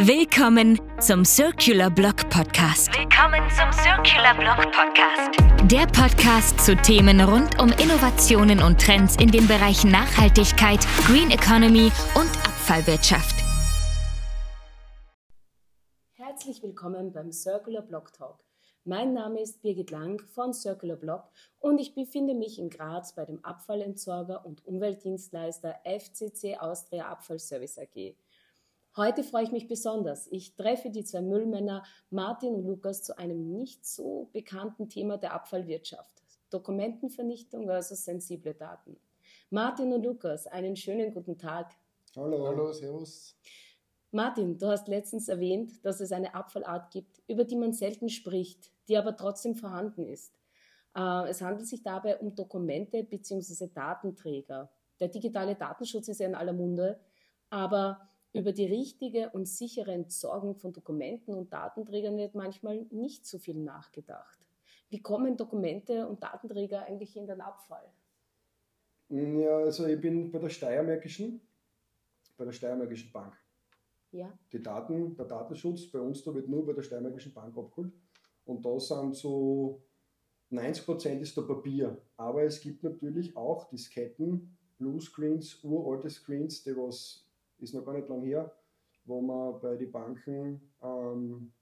Willkommen zum Circular Block Podcast. Willkommen zum Circular Block Podcast. Der Podcast zu Themen rund um Innovationen und Trends in den Bereichen Nachhaltigkeit, Green Economy und Abfallwirtschaft. Herzlich willkommen beim Circular Block Talk. Mein Name ist Birgit Lang von Circular Block und ich befinde mich in Graz bei dem Abfallentsorger und Umweltdienstleister FCC Austria Abfallservice AG. Heute freue ich mich besonders. Ich treffe die zwei Müllmänner Martin und Lukas zu einem nicht so bekannten Thema der Abfallwirtschaft. Dokumentenvernichtung versus sensible Daten. Martin und Lukas, einen schönen guten Tag. Hallo. Hallo, servus. Martin, du hast letztens erwähnt, dass es eine Abfallart gibt, über die man selten spricht, die aber trotzdem vorhanden ist. Äh, es handelt sich dabei um Dokumente bzw. Datenträger. Der digitale Datenschutz ist ja in aller Munde, aber über die richtige und sichere Entsorgung von Dokumenten und Datenträgern wird manchmal nicht so viel nachgedacht. Wie kommen Dokumente und Datenträger eigentlich in den Abfall? Ja, also ich bin bei der Steiermärkischen, bei der Steiermärkischen Bank. Ja. Die Daten, der Datenschutz bei uns da wird nur bei der Steiermärkischen Bank abgeholt. Und da sind so 90 Prozent ist der Papier. Aber es gibt natürlich auch Disketten, Bluescreens, uralte Screens, die was ist noch gar nicht lang her, wo man bei den Banken, ähm,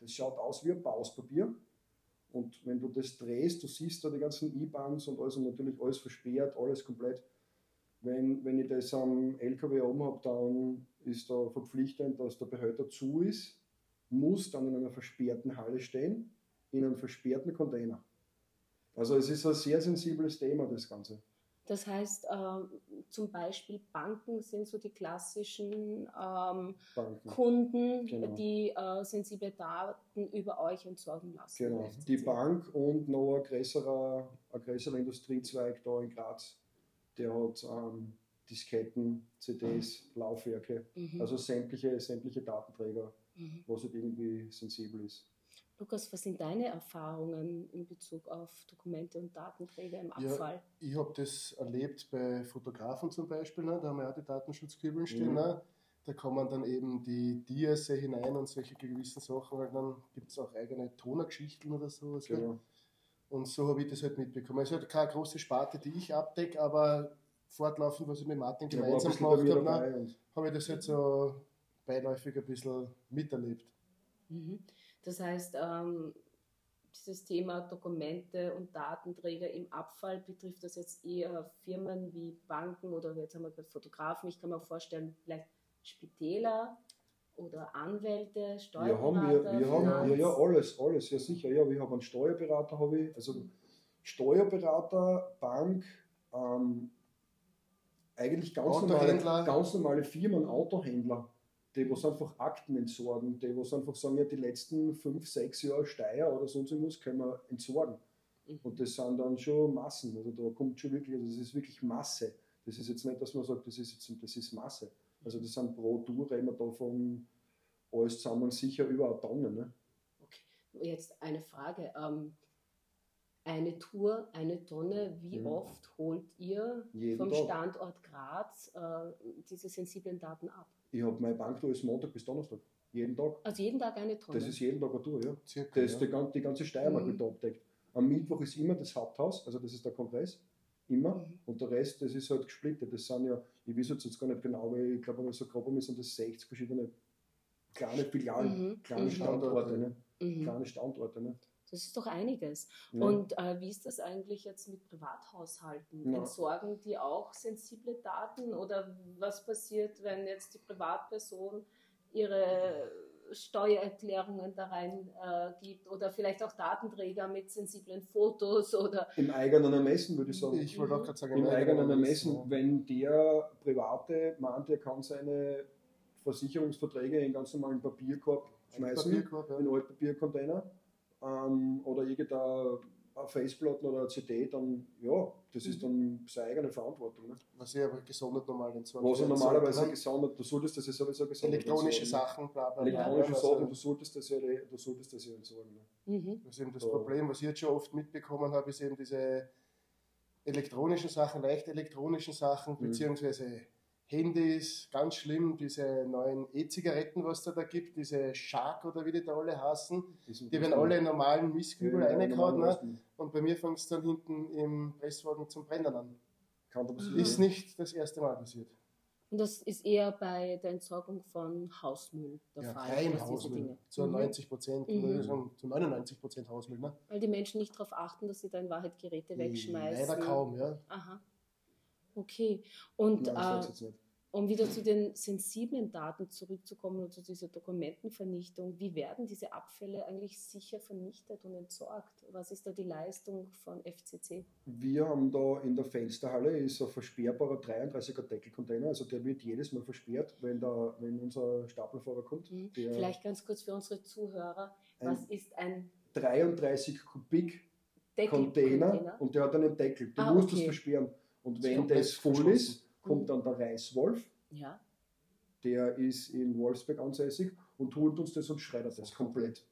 das schaut aus wie ein Pauspapier. Und wenn du das drehst, du siehst da die ganzen E-Bahns und alles und natürlich alles versperrt, alles komplett. Wenn, wenn ich das am LKW oben habe, dann ist da verpflichtend, dass der Behälter zu ist, muss dann in einer versperrten Halle stehen, in einem versperrten Container. Also es ist ein sehr sensibles Thema, das Ganze. Das heißt, äh, zum Beispiel Banken sind so die klassischen ähm, Kunden, genau. die äh, sensible Daten über euch entsorgen lassen. Genau, die Bank und noch ein größerer, ein größerer Industriezweig da in Graz, der hat ähm, Disketten, CDs, Laufwerke, mhm. also sämtliche, sämtliche Datenträger, mhm. was halt irgendwie sensibel ist. Lukas, was sind deine Erfahrungen in Bezug auf Dokumente und Datenträger im Abfall? Ja, ich habe das erlebt bei Fotografen zum Beispiel, ne? da haben wir auch die Datenschutzkübeln stehen. Mhm. Ne? Da kommen dann eben die Dias hinein und solche gewissen Sachen. Halt dann gibt es auch eigene Tonergeschichten oder so. Also genau. Und so habe ich das halt mitbekommen. Es ist halt keine große Sparte, die ich abdecke, aber fortlaufend, was ich mit Martin gemeinsam gemacht habe, ne, habe ich das halt so beiläufig ein bisschen miterlebt. Mhm. Das heißt, ähm, dieses Thema Dokumente und Datenträger im Abfall betrifft das jetzt eher Firmen wie Banken oder jetzt haben wir gerade Fotografen. Ich kann mir vorstellen, vielleicht Spitäler oder Anwälte, Steuerberater. Ja, wir, wir haben ja, ja alles, alles, ja sicher. Ja, wir haben einen Steuerberater, habe ich, also Steuerberater, Bank, ähm, eigentlich ganz normale, ganz normale Firmen, Autohändler die was einfach Akten entsorgen, die was einfach sagen, ja, die letzten fünf, sechs Jahre Steuer oder sonst irgendwas können wir entsorgen. Mhm. Und das sind dann schon Massen. Also da kommt schon wirklich, also das ist wirklich Masse. Das ist jetzt nicht, dass man sagt, das ist jetzt das ist Masse. Also das sind pro Tour reden wir davon alles zusammen sicher über eine Tonne. Ne? Okay. Jetzt eine Frage. Ähm, eine Tour, eine Tonne, wie mhm. oft holt ihr Jeden vom Tag. Standort Graz äh, diese sensiblen Daten ab? Ich habe meine Banktour ist Montag bis Donnerstag. Jeden Tag. Also jeden Tag eine Tonne? Das ist jeden Tag eine Tour, ja. Circa, das ist ja. die, die ganze Steiermark mhm. abdeckt. Am Mittwoch ist immer das Haupthaus, also das ist der Kongress. Immer. Mhm. Und der Rest, das ist halt gesplittet. Das sind ja, ich weiß jetzt gar nicht genau, weil ich glaube, so grob sind das 60 verschiedene kleine Filialen, mhm. kleine mhm. Standorte. Ne? Mhm. Kleine Standorte. Ne? Das ist doch einiges. Ja. Und äh, wie ist das eigentlich jetzt mit Privathaushalten? Ja. Entsorgen die auch sensible Daten oder was passiert, wenn jetzt die Privatperson ihre Steuererklärungen da rein äh, gibt oder vielleicht auch Datenträger mit sensiblen Fotos oder. Im eigenen Ermessen würde ich sagen. Ich wollte auch gerade sagen, im, im eigenen Ermessen, ja. wenn der Private meint, er kann seine Versicherungsverträge in ganz normalen Papierkorb schmeißen, Papierkorb, ja. in Altpapiercontainer ähm, oder irgendein Festplatten oder eine CD, dann ja, das ist mhm. dann seine eigene Verantwortung. Ne? Was ich aber gesondert normal in Was er normalerweise gesondert, du solltest das ja sowieso gesondert Elektronische Sachen, bla bla bla. Elektronische Sachen, du solltest das ja, du solltest das ja entsorgen. Ne? Mhm. Das ist eben das Problem, was ich jetzt schon oft mitbekommen habe, ist eben diese elektronischen Sachen, leicht elektronischen Sachen, mhm. beziehungsweise Handys, ganz schlimm, diese neuen E-Zigaretten, was da da gibt, diese Shark oder wie die da alle heißen, die werden alle in normalen Mistkübel Ja, ja, reingehauen. normal Ne? Und bei mir fängt es dann hinten im Presswagen zum Brennen an. Kann da passieren. Ist nicht das erste Mal passiert. Und das ist eher bei der Entsorgung von Hausmüll der Ja, Fall. rein Hausmüll. Zu Mhm. 90 Prozent, Mhm. zu 99 Prozent Hausmüll. Ne? Weil die Menschen nicht darauf achten, dass sie da in Wahrheit Geräte wegschmeißen. Leider kaum, ja. Aha. Okay. Und Nein, äh. Um wieder zu den sensiblen Daten zurückzukommen und zu dieser Dokumentenvernichtung, wie werden diese Abfälle eigentlich sicher vernichtet und entsorgt? Was ist da die Leistung von FCC? Wir haben da in der Fensterhalle ist ein versperrbarer 33er Deckelcontainer, also der wird jedes Mal versperrt, wenn, der, wenn unser Stapelfahrer kommt. Mhm. Vielleicht ganz kurz für unsere Zuhörer, was ist ein 33 Kubik Container Deckelcontainer? und der hat einen Deckel. Du Ah, musst okay. das versperren. Und wenn das voll ist, kommt dann der Reißwolf, Ja. der ist in Wolfsberg ansässig und holt uns das und schreddert das komplett.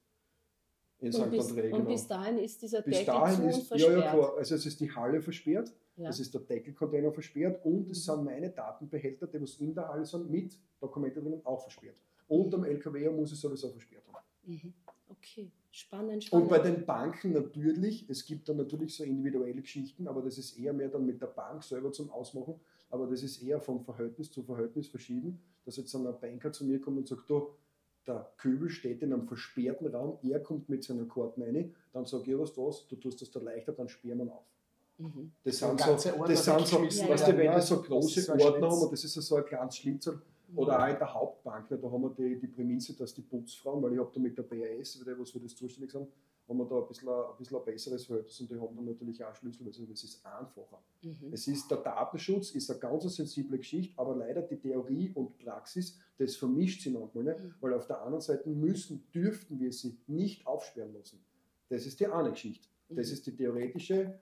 In St. Und bis, André, und genau. bis dahin ist dieser Bis Deckel dahin und ist, ja, versperrt. ja klar, also es ist die Halle versperrt, Ja. es ist der Deckelcontainer versperrt und es sind meine Datenbehälter, die was in der Halle sind, mit Dokumenten drinnen auch versperrt. Und am LKW muss es sowieso versperrt haben. Mhm. Okay, spannend, Und spannend. bei den Banken natürlich, es gibt dann natürlich so individuelle Geschichten, aber das ist eher mehr dann mit der Bank selber zum Ausmachen, aber das ist eher von Verhältnis zu Verhältnis verschieden, dass jetzt dann ein Banker zu mir kommt und sagt, du, der Kübel steht in einem versperrten Raum, er kommt mit seiner Karten rein, dann sage ich, ja, was das, du tust das da leichter, dann sperren wir ihn auf. mhm. Das So sind so, das sind so weggeschmissen weißt du, werden, wenn ja. wir so Das große Ordner haben, und das ist so ein kleines Schlitzel, oder auch in der Hauptbank, ne, da haben wir die, die Prämisse, dass die Putzfrauen, weil ich habe da mit der BAS, die was für das zuständig sind, haben wir da ein bisschen, ein bisschen ein besseres Verhältnis und die haben dann natürlich auch Schlüssel, also das ist einfacher. Mhm. Es ist der Datenschutz, ist eine ganz sensible Geschichte, aber leider die Theorie und Praxis, das vermischt sich manchmal, ne? Mhm. weil auf der anderen Seite müssen, dürften wir sie nicht aufsperren lassen. Das ist die eine Geschichte. Das Mhm. ist die theoretische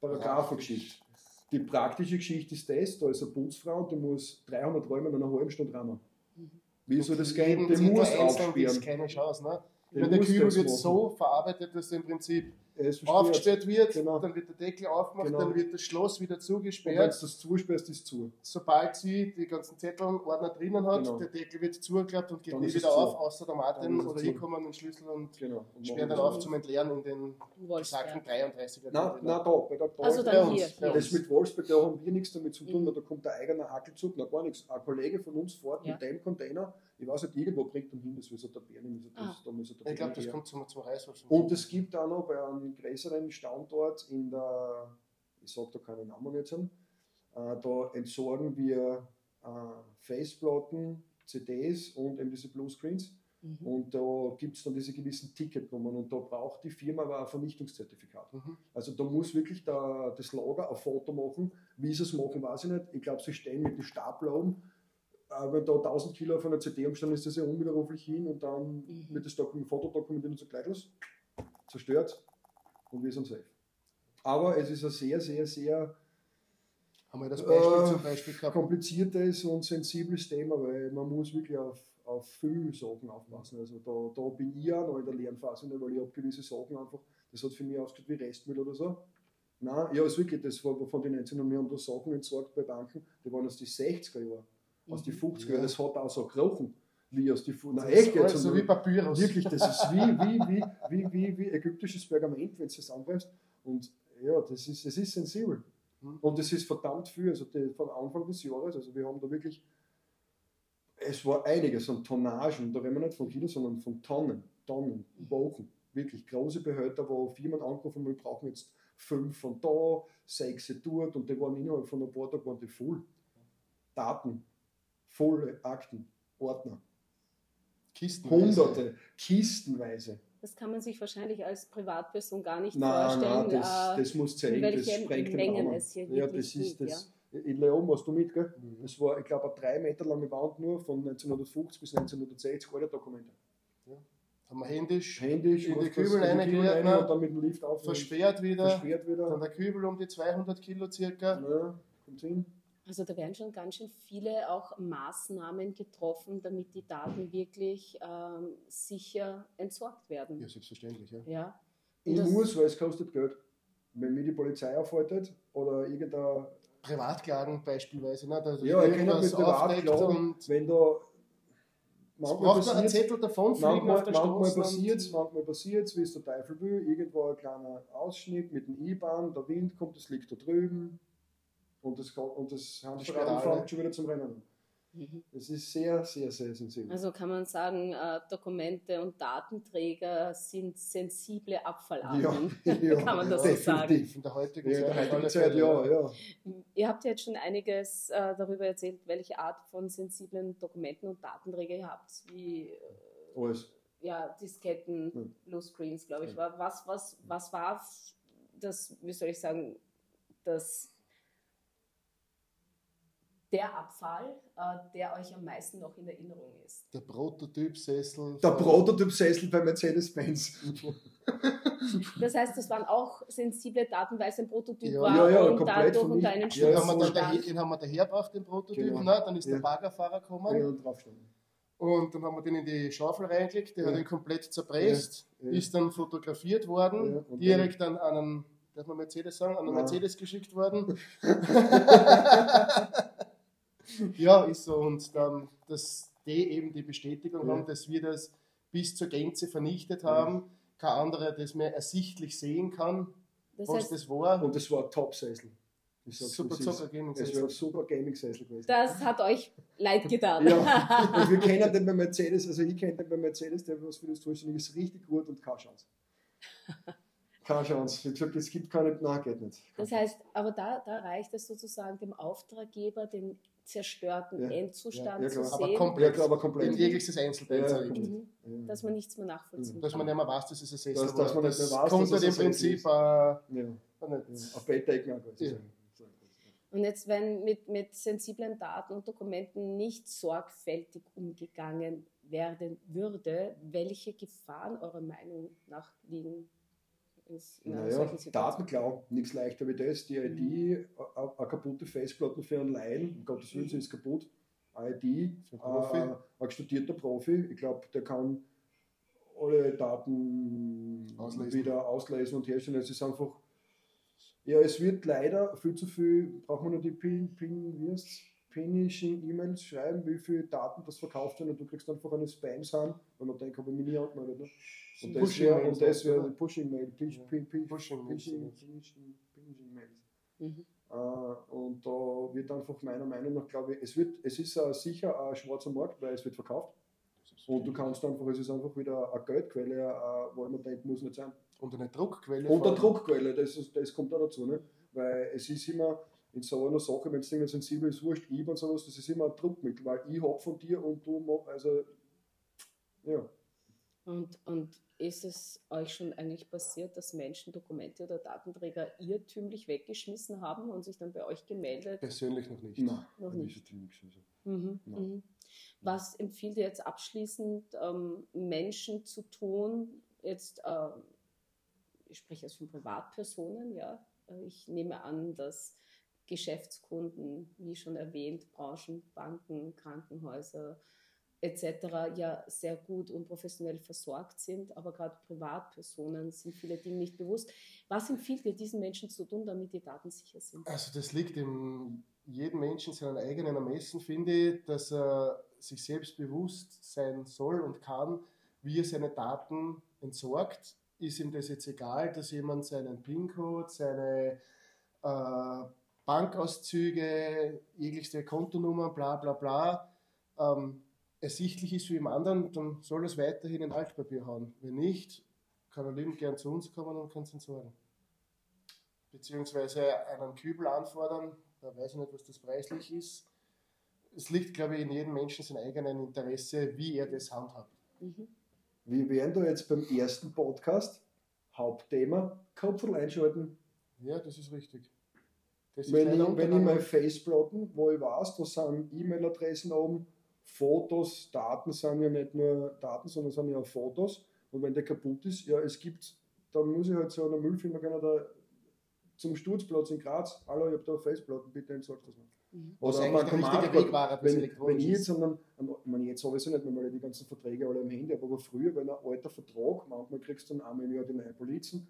Paragraphengeschichte. Die praktische Geschichte ist das, da ist eine Putzfrau, die muss 300 Räume in einer halben Stunde. Mhm. Wie soll das gehen? Die muss aufsperren. keine Chance. Ne? Der Kübel wird so verarbeitet, dass er im Prinzip. Aufgesperrt wird, Genau. dann wird der Deckel aufgemacht, Genau. dann wird das Schloss wieder Und wenn du zugesperrt. das zusperrst, ist zu. Sobald sie die ganzen Zettel und Ordner drinnen hat, Genau. der Deckel wird zugeklappt und geht Dann nie es wieder zu. auf, außer der Martin es oder zu. hier kommen den Schlüssel und Genau. Und sperren machen dann auf zum Entleeren in den besagten 33er. Nein, nein, da, bei der da Also bei dann uns. hier. Hier. Das mit Wolfsberg, da haben wir nichts damit zu tun, Mhm. weil da kommt der eigene Hackelzug, na gar nichts. Ein Kollege von uns fährt Ja. mit dem Container, ich weiß nicht, irgendwo bringt ihn hin, das ist der Bär, das, Ah. da muss er der Ich glaube, das kommt zum, zum Reißwolf. Und es gibt auch noch bei einem größeren Standort in der, ich sage da keinen Namen jetzt, an, äh, da entsorgen wir äh, Festplatten, CDs und eben diese Bluescreens. Mhm. Und da gibt es dann diese gewissen Ticketnummern und da braucht die Firma aber ein Vernichtungszertifikat. Mhm. Also da muss wirklich der, das Lager ein Foto machen. Wie sie es machen, weiß ich nicht. Ich glaube, sie stellen mit dem Stapler um. Äh, wenn da 1000 Kilo auf einer CD umstehen, ist das ja unwiderruflich hin und dann Mhm. wird das Dokum Foto dokumentiert und so gleich los. Zerstört und wir sind safe. Aber es ist ein sehr, sehr, sehr Haben wir das Beispiel Äh, zum Beispiel gehabt? kompliziertes und sensibles Thema, weil man muss wirklich auf, auf viele Sachen aufpassen. Also da, da bin ich auch noch in der Lernphase, weil ich habe gewisse Sachen einfach, das hat für mich ausgeschaut wie Restmüll oder so. Nein, ja, ist wirklich, das war von den Einzelnen, wir haben da Sachen entsorgt bei Banken, die waren aus den 60er Jahren, aus den 50er Jahren, Ja. das hat auch so gekrochen, wie aus den, Fu- na echt jetzt, so wie Papyrus. Wirklich, das ist wie, wie, wie, wie, wie, wie ägyptisches Pergament, wenn du das angreifst. Und ja, das ist, es ist sensibel. Mhm. Und es ist verdammt viel. Also die, von Anfang des Jahres, also wir haben da wirklich, es war einiges an Tonnagen, da reden wir nicht von Kilo, sondern von Tonnen, Tonnen, Wochen. Wirklich große Behälter, wo Firmen angerufen haben, wir brauchen jetzt fünf von da, sechs dort und die waren innerhalb von ein paar Tagen waren die voll. Daten, volle Akten, Ordner. Kisten. Hunderte, kistenweise. Das kann man sich wahrscheinlich als Privatperson gar nicht Nein, vorstellen. nein, das, äh, das muss zeigen, in das sprengt den Rahmen. es hier Ja, das ist das. In Leon warst du mit, gell? Mhm. Das war, ich glaube, eine drei Meter lange Wand nur von 1950 bis 1960, alle Dokumente. Haben wir händisch Händisch, In die Kübel in die reingeleert, rein ne? und dann mit dem Lift auf versperrt wieder. versperrt Dann wieder. der Kübel um die 200 Kilo circa. Ja, kommt hin. Also da werden schon ganz schön viele auch Maßnahmen getroffen, damit die Daten wirklich ähm, sicher entsorgt werden. Ja, selbstverständlich. Ja. Ja. Ich Das- muss, weil es kostet Geld. Wenn mir die Polizei aufhaltet oder irgendein Privatklagen beispielsweise. Ne? Da Ja, ich kenne mit Privatklagen, wenn da manchmal braucht man einen Zettel davon fliegen manchmal, auf der manchmal Straße. passiert es, manchmal passiert wie es der Teufel will. Irgendwo ein kleiner Ausschnitt mit dem E-Bahn, der Wind kommt, das liegt da drüben und das, und das Hamsterrad fängt schon wieder zum Rennen an. Mhm. Das ist sehr, sehr, sehr sensibel. Also kann man sagen, äh, Dokumente und Datenträger sind sensible Abfallarten. ja, kann man das so definitiv. sagen. In der heutigen Ja, der heutigen Zeit, ja, ja. Ihr habt ja jetzt schon einiges äh, darüber erzählt, welche Art von sensiblen Dokumenten und Datenträger ihr habt, wie äh, Alles. ja, Disketten, Hm. Bluescreens, glaube ich. Ja. War. Was, was, was war das, wie soll ich sagen, das der Abfall, äh, der euch am meisten noch in Erinnerung ist? Der Prototyp-Sessel. Der Prototyp-Sessel bei Mercedes-Benz. Das heißt, das waren auch sensible Daten, weil es ein Prototyp Ja. war Ja, ja, und komplett dadurch von unter einen Ja, Den haben, wir daher, den haben wir dahergebracht, den Prototyp. Genau. Ne? Dann ist Ja. der Baggerfahrer gekommen. Ja, und. Und dann haben wir den in die Schaufel reingelegt, der Ja. hat ihn komplett zerpresst, Ja. ist dann fotografiert worden, Ja, direkt dann an einen, darf man Mercedes sagen, an einen Ja. Mercedes geschickt worden. ja, ist so. Und dann, dass die eben die Bestätigung Ja. haben, dass wir das bis zur Gänze vernichtet Ja. haben, kein anderer das mehr ersichtlich sehen kann, Das was heißt, das war. Und das war ein Top-Sessel. Super das ist- Zucker gehen Es war ein super Gaming-Sessel gewesen. das hat euch leid getan. Ja, und wir kennen den bei Mercedes, also ich kenne den bei Mercedes, der was für das zuständig ist, richtig gut und keine Chance. Keine Chance. Wie gesagt, es gibt keine, nein, geht nicht. Das heißt, aber da, da reicht es sozusagen dem Auftraggeber, den zerstörten Ja. Endzustand Ja, ja, zu. Aber sehen, komplett, aber in komplett. jegliches Einzelteil Ja, zerlegt. Mhm. Dass man nichts mehr nachvollziehen Dass man kann. nicht mehr weiß, dass es ein Sessel Dass- war. dass man nicht das mehr weiß, konnte dass es im ein Sessel Prinzip ist. Ja. nicht. Auf sagen. Und jetzt, wenn mit, mit sensiblen Daten und Dokumenten nicht sorgfältig umgegangen werden würde, welche Gefahren eurer Meinung nach liegen ist in Naja, solchen Situation? Datenklau, nichts leichter wie das. Die ID, eine kaputte Festplatte für einen Laien, um Gottes Willen, sie ist kaputt. ID, Profi. äh, ein studierter Profi, ich glaube, der kann alle Daten Auslesen. wieder auslesen und herstellen. Es ist einfach, ja, es wird leider viel zu viel, braucht man nur die Pin, Pin, wie heißt's? Pinischen E-Mails schreiben, wie viele Daten das verkauft werden und du kriegst einfach eine Spam-Sam, weil man denkt, habe ich mich nie angemeldet. Ne? Und das wäre und das wäre oder? Pushing-Mail, Pushing-Mails. Pushing- Pushing- Pushing-Mails. Und da wird einfach meiner Meinung nach, glaube ich, es, wird, es ist äh, sicher ein schwarzer Markt, weil es wird verkauft. Und du kannst einfach, es ist einfach wieder eine Geldquelle, äh, wo mir denke, muss nicht sein. Und eine Druckquelle. Und eine Druckquelle, das, ist, das kommt da dazu. Ne? Weil es ist immer in so einer Sache, wenn es Dinge sensibel ist, wurscht, ich und sowas, das ist immer ein Druckmittel, weil ich habe von dir und du, mach- also, ja. Und, und ist es euch schon eigentlich passiert, dass Menschen Dokumente oder Datenträger irrtümlich weggeschmissen haben und sich dann bei euch gemeldet? Persönlich noch nicht. Nein, Noch nicht. Mhm, Ja. mhm. Was empfiehlt ihr jetzt abschließend ähm, Menschen zu tun? Jetzt, ähm, ich spreche jetzt von Privatpersonen, ja. Äh, Ich nehme an, dass Geschäftskunden, wie schon erwähnt, Branchen, Banken, Krankenhäuser etc. ja sehr gut und professionell versorgt sind, aber gerade Privatpersonen sind viele Dinge nicht bewusst. Was empfiehlt ihr diesen Menschen zu tun, damit die Daten sicher sind? Also das liegt in jedem Menschen seinen eigenen Ermessen, finde ich, dass er sich selbst bewusst sein soll und kann, wie er seine Daten entsorgt. Ist ihm das jetzt egal, dass jemand seinen PIN-Code, seine äh, Bankauszüge, jegliche Kontonummern, bla bla bla, ähm, ersichtlich ist für jemand anderen, dann soll es weiterhin in Altpapier hauen. Wenn nicht, kann er liebend gern zu uns kommen und kann es entsorgen. Beziehungsweise einen Kübel anfordern, da weiß ich nicht, was das preislich ist. Es liegt, glaube ich, in jedem Menschen sein eigenen Interesse, wie er das handhabt. Mhm. Wir wären da jetzt beim ersten Podcast, Hauptthema, Kopfel einschalten. Ja, das ist richtig. Wenn ich, wenn ich mein Faceblotten, wo ich weiß, da sind E-Mail-Adressen oben, Fotos, Daten sind ja nicht nur Daten, sondern sind ja auch Fotos. Und wenn der kaputt ist, ja, es gibt, dann muss ich halt zu einer Müllfirma gehen oder zum Sturzplatz in Graz. Hallo, ich habe da Faceplatten, bitte entsorgt das mal. Mhm. Was Oder eigentlich ein der richtige Weg war, wenn, elektronisch wenn ich jetzt, sondern, ich meine, jetzt sowieso nicht mehr, die ganzen Verträge alle am Handy habe, aber früher, wenn ein alter Vertrag, manchmal kriegst du dann einmal im Jahr die neue Polizen,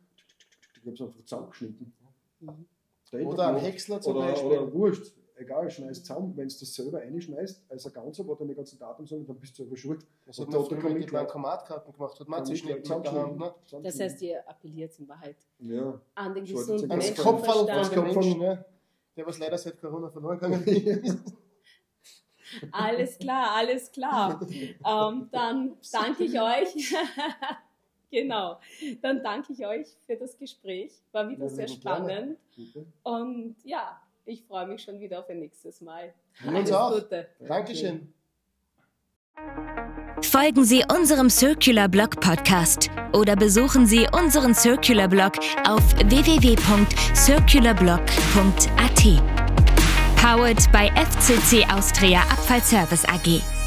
ich habe es einfach zusammengeschnitten. Mhm. Oder ein Häcksler zum oder, Beispiel. Oder wurscht, egal, schneidest zusammen. Wenn du das selber einschneidest, als ein Ganzer, wo deine ganzen Datum sind, dann bist du selber schuld. Das hat Und man früher mit den Bankomatkarten gemacht, hat man Hand. Ne? Das heißt, ihr appelliert in Wahrheit ja. an den gesunden Menschenverstand. Kopf von- ne? der was leider seit Corona verloren gegangen ist. Alles klar, alles klar. ähm, dann danke ich euch. genau. Dann danke ich euch für das Gespräch. War wieder Ja, sehr spannend. Und ja, ich freue mich schon wieder auf ein nächstes Mal. Wir uns Alles auch. Gute. Dankeschön. Folgen Sie unserem Circular Blog Podcast oder besuchen Sie unseren Circular Blog auf www.circularblog.at. Powered by FCC Austria Abfallservice AG.